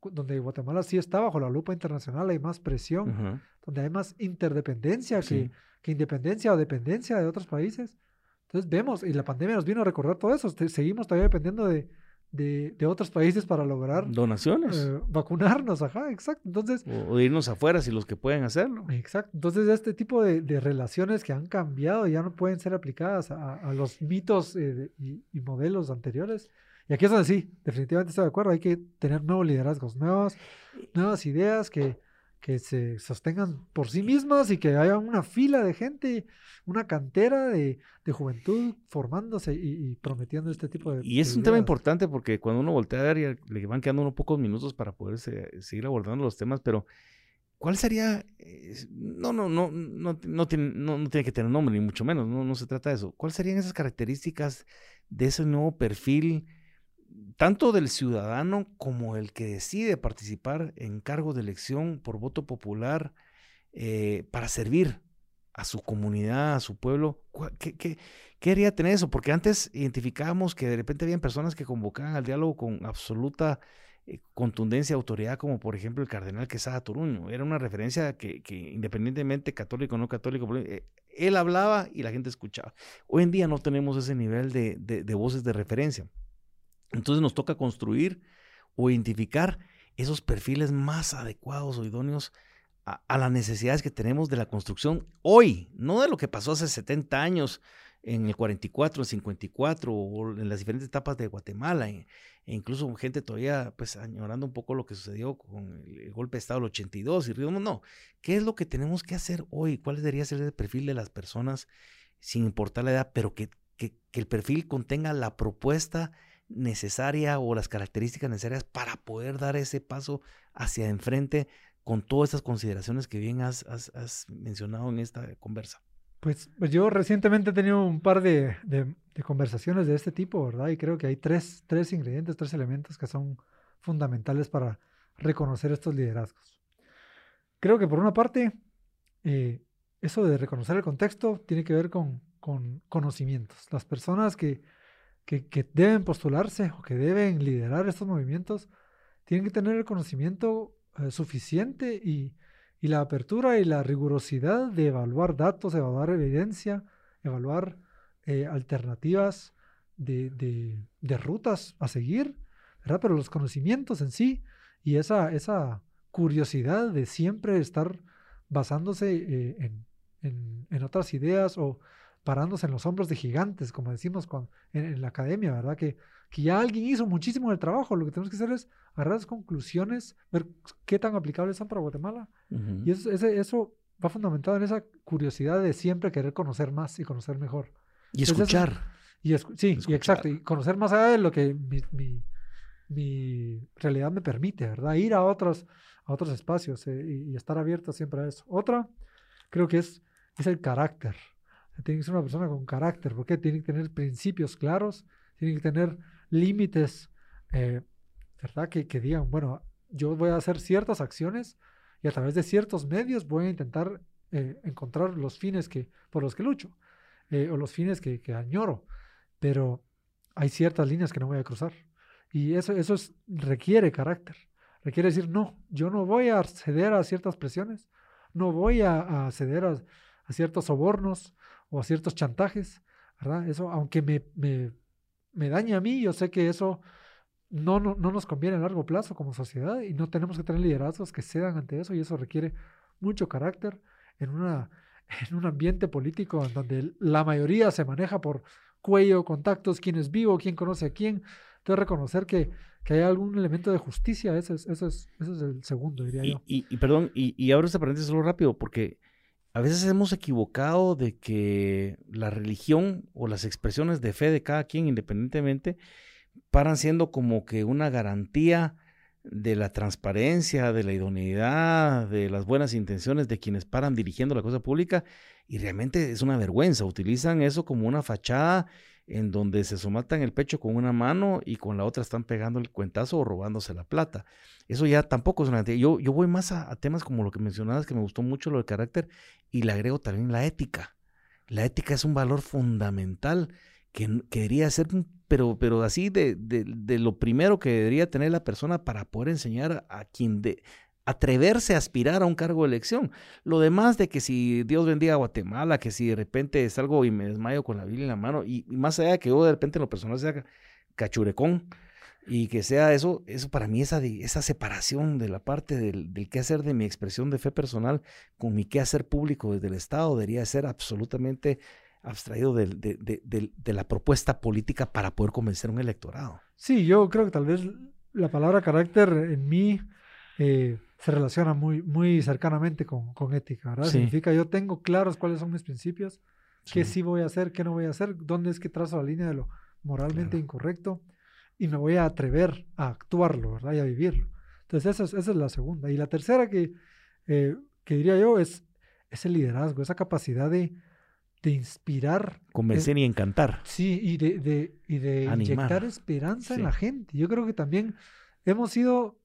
donde Guatemala sí está bajo la lupa internacional, hay más presión, donde hay más interdependencia que, que, independencia o dependencia de otros países. Entonces vemos, y la pandemia nos vino a recordar todo eso, seguimos todavía dependiendo de, de, de, otros países para lograr donaciones. Eh, vacunarnos, ajá, exacto. Entonces, o, irnos afuera si los que pueden hacerlo. Exacto. Entonces, este tipo de, de relaciones que han cambiado ya no pueden ser aplicadas a, a los mitos eh, y, y, modelos anteriores. Y aquí es donde sí, definitivamente estoy de acuerdo. Hay que tener nuevos liderazgos, nuevas, nuevas ideas que, que se sostengan por sí mismas y que haya una fila de gente, una cantera de, juventud formándose y, prometiendo este tipo de... Y es un tema importante porque cuando uno voltea a ver, le van quedando unos pocos minutos para poder seguir abordando los temas, pero ¿cuál sería? no, no, no, no, no, tiene, no, tiene que tener nombre, ni mucho menos, no, no se trata de eso. ¿Cuáles serían esas características de ese nuevo perfil? Tanto del ciudadano como el que decide participar en cargo de elección por voto popular eh, para servir a su comunidad, a su pueblo. ¿Qué, qué, qué tener eso? Porque antes identificábamos que de repente habían personas que convocaban al diálogo con absoluta eh, contundencia, autoridad, como por ejemplo el cardenal Quesada Toruño. Era una referencia que, independientemente católico o no católico, eh, él hablaba y la gente escuchaba. Hoy en día no tenemos ese nivel de, voces de referencia. Entonces nos toca construir o identificar esos perfiles más adecuados o idóneos a, las necesidades que tenemos de la construcción hoy, no de lo que pasó hace 70 años en el 44, el 54 o en las diferentes etapas de Guatemala, e, e incluso gente todavía pues añorando un poco lo que sucedió con el, golpe de Estado del 82 y Río, no, ¿qué es lo que tenemos que hacer hoy? ¿Cuál debería ser el perfil de las personas sin importar la edad, pero que, que el perfil contenga la propuesta necesaria o las características necesarias para poder dar ese paso hacia enfrente con todas estas consideraciones que bien has mencionado en esta conversa? Pues, pues, yo recientemente he tenido un par de, conversaciones de este tipo, ¿verdad? Y creo que hay tres, tres ingredientes, tres elementos que son fundamentales para reconocer estos liderazgos. Creo que por una parte, eh, eso de reconocer el contexto tiene que ver con, conocimientos. Las personas que, que, deben postularse o que deben liderar estos movimientos tienen que tener el conocimiento eh, suficiente y, y la apertura y la rigurosidad de evaluar datos, evaluar evidencia, evaluar eh, alternativas de, rutas a seguir, ¿verdad? Pero los conocimientos en sí y esa, esa curiosidad de siempre estar basándose eh, en, otras ideas o parándose en los hombros de gigantes, como decimos en, la academia, ¿verdad? Que, que ya alguien hizo muchísimo del trabajo, lo que tenemos que hacer es agarrar las conclusiones, ver qué tan aplicables son para Guatemala. Y eso, eso va fundamentado en esa curiosidad de siempre querer conocer más y conocer mejor. Y escuchar. y sí, Y exacto. Y conocer más allá de lo que mi, mi, realidad me permite, ¿verdad? Ir a otros, a otros espacios eh, y, estar abierto siempre a eso. Otra, creo que es, es el carácter. Tiene que ser una persona con carácter, porque tiene que tener principios claros, tiene que tener límites eh, ¿verdad? Que, que digan, bueno, yo voy a hacer ciertas acciones y a través de ciertos medios voy a intentar eh, encontrar los fines que, por los que lucho eh, o los fines que, que, añoro, pero hay ciertas líneas que no voy a cruzar y eso, eso requiere carácter, requiere decir, no, yo no voy a ceder a ciertas presiones, no voy a, ceder a, a, ciertos sobornos o ciertos chantajes, ¿verdad? Eso, aunque me, me, me dañe a mí, yo sé que eso no, no, nos conviene a largo plazo como sociedad y no tenemos que tener liderazgos que cedan ante eso y eso requiere mucho carácter en, una, en un ambiente político en donde la mayoría se maneja por cuello, contactos, quién es vivo, quién conoce a quién. Entonces reconocer que, que hay algún elemento de justicia, ese es, eso es, es el segundo, diría yo. Y, y perdón, y, y abro esta paréntesis solo rápido, porque a veces hemos equivocado de que la religión o las expresiones de fe de cada quien independientemente paran siendo como que una garantía de la transparencia, de la idoneidad, de las buenas intenciones de quienes paran dirigiendo la cosa pública y realmente es una vergüenza. Utilizan eso como una fachada en donde se somatan el pecho con una mano y con la otra están pegando el cuentazo o robándose la plata. Eso ya tampoco es una... Yo, yo voy más a, temas como lo que mencionabas, que me gustó mucho lo del carácter, y le agrego también la ética. La ética es un valor fundamental que, debería ser, pero, pero así de, de, lo primero que debería tener la persona para poder enseñar a quien de atreverse a aspirar a un cargo de elección. Lo demás de que si Dios bendiga a Guatemala, que si de repente salgo y me desmayo con la Biblia en la mano, y, más allá de que yo de repente en lo personal sea cachurecón, y que sea eso, eso para mí, esa, esa separación de la parte del, del qué hacer de mi expresión de fe personal con mi qué hacer público desde el Estado debería ser absolutamente abstraído de, de, la propuesta política para poder convencer a un electorado. Sí, yo creo que tal vez la palabra carácter en mí eh, se relaciona muy, muy cercanamente con, con ética, ¿verdad? Significa yo tengo claros cuáles son mis principios, qué sí voy a hacer, qué no voy a hacer, dónde es que trazo la línea de lo moralmente incorrecto y me voy a atrever a actuarlo, ¿verdad? Y a vivirlo. Entonces esa es, esa es la segunda. Y la tercera que, eh, que diría yo es, es el liderazgo, esa capacidad de de inspirar. Convencer y encantar. Sí, y de, de, y de inyectar esperanza en la gente. Yo creo que también hemos sido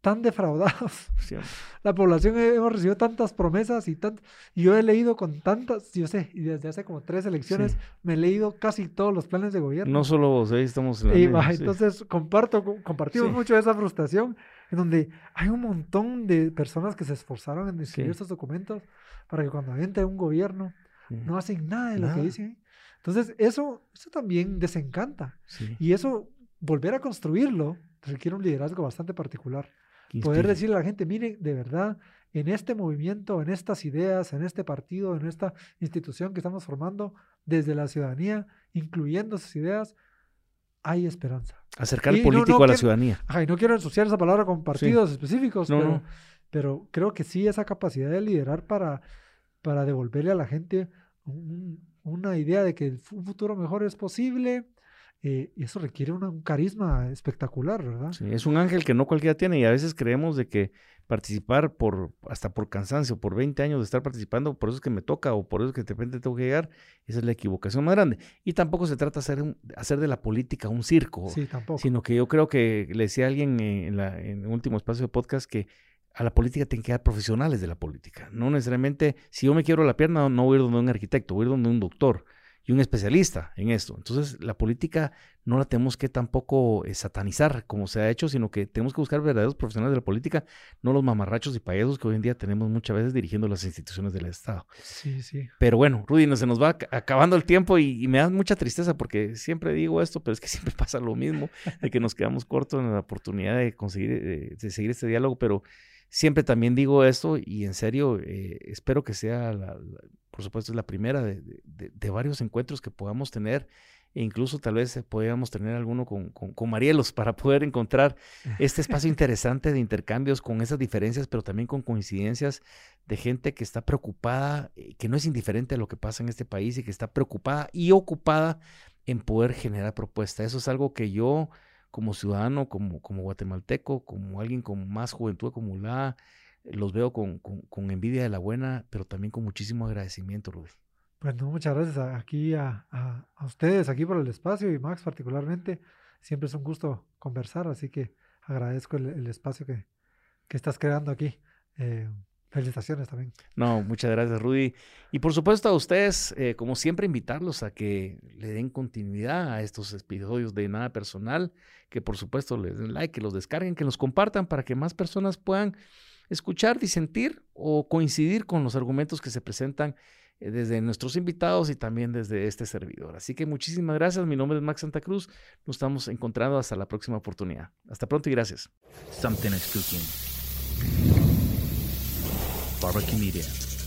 tan defraudados. La población hemos recibido tantas promesas y tanto, y yo he leído con tantas, yo sé, y desde hace como tres elecciones me he leído casi todos los planes de gobierno. No solo vos, ¿eh? estamos en la Entonces comparto, compartimos mucho esa frustración en donde hay un montón de personas que se esforzaron en escribir estos documentos para que cuando entre un gobierno no hacen nada de lo que dicen. Entonces eso, eso también desencanta. Y eso, volver a construirlo, requiere un liderazgo bastante particular. Poder decirle a la gente, mire, de verdad, en este movimiento, en estas ideas, en este partido, en esta institución que estamos formando, desde la ciudadanía, incluyendo esas ideas, hay esperanza. Acercar el político a la ciudadanía. y no quiero ensuciar esa palabra con partidos específicos, pero, pero, creo que sí esa capacidad de liderar para, para devolverle a la gente una idea de que un futuro mejor es posible, eh, y eso requiere un carisma espectacular, ¿verdad? Sí, es un ángel que no cualquiera tiene y a veces creemos de que participar por hasta por cansancio, por 20 años de estar participando, por eso es que me toca o por eso es que de repente tengo que llegar, esa es la equivocación más grande. Y tampoco se trata de hacer, hacer de la política un circo, sí, tampoco. sino que yo creo que le decía a alguien en, la, en el último espacio de podcast que a la política tienen que dar profesionales de la política. No necesariamente, si yo me quiero la pierna, no voy a ir donde un arquitecto, voy a ir donde un doctor y un especialista en esto. Entonces, la política no la tenemos que tampoco eh, satanizar como se ha hecho, sino que tenemos que buscar verdaderos profesionales de la política, no los mamarrachos y payasos que hoy en día tenemos muchas veces dirigiendo las instituciones del Estado. Sí, sí. Pero bueno, Rudy, no, se nos va acabando el tiempo y, me da mucha tristeza porque siempre digo esto, pero es que siempre pasa lo mismo, de que nos quedamos cortos en la oportunidad de conseguir, de seguir este diálogo, pero siempre también digo esto y en serio eh, espero que sea, por supuesto, es la primera de, varios encuentros que podamos tener e incluso tal vez podamos tener alguno con, con, Marielos para poder encontrar este espacio interesante de intercambios con esas diferencias, pero también con coincidencias de gente que está preocupada, eh, que no es indiferente a lo que pasa en este país y que está preocupada y ocupada en poder generar propuestas. Eso es algo que yo como ciudadano, como, como guatemalteco, como alguien con más juventud acumulada, los veo con, con, envidia de la buena, pero también con muchísimo agradecimiento, Rudy. Pues no, muchas gracias aquí a, a, ustedes, aquí por el espacio y Max particularmente. Siempre es un gusto conversar, así que agradezco el, espacio que, que, estás creando aquí. Eh, Felicitaciones también. No, muchas gracias, Rudy. Y por supuesto a ustedes, eh, como siempre, invitarlos a que le den continuidad a estos episodios de Nada Personal, que por supuesto les den like, que los descarguen, que los compartan para que más personas puedan escuchar, disentir o coincidir con los argumentos que se presentan eh, desde nuestros invitados y también desde este servidor. Así que muchísimas gracias. Mi nombre es Max Santa Cruz. Nos estamos encontrando hasta la próxima oportunidad. Hasta pronto y gracias. Something is cooking. Barbecue Media.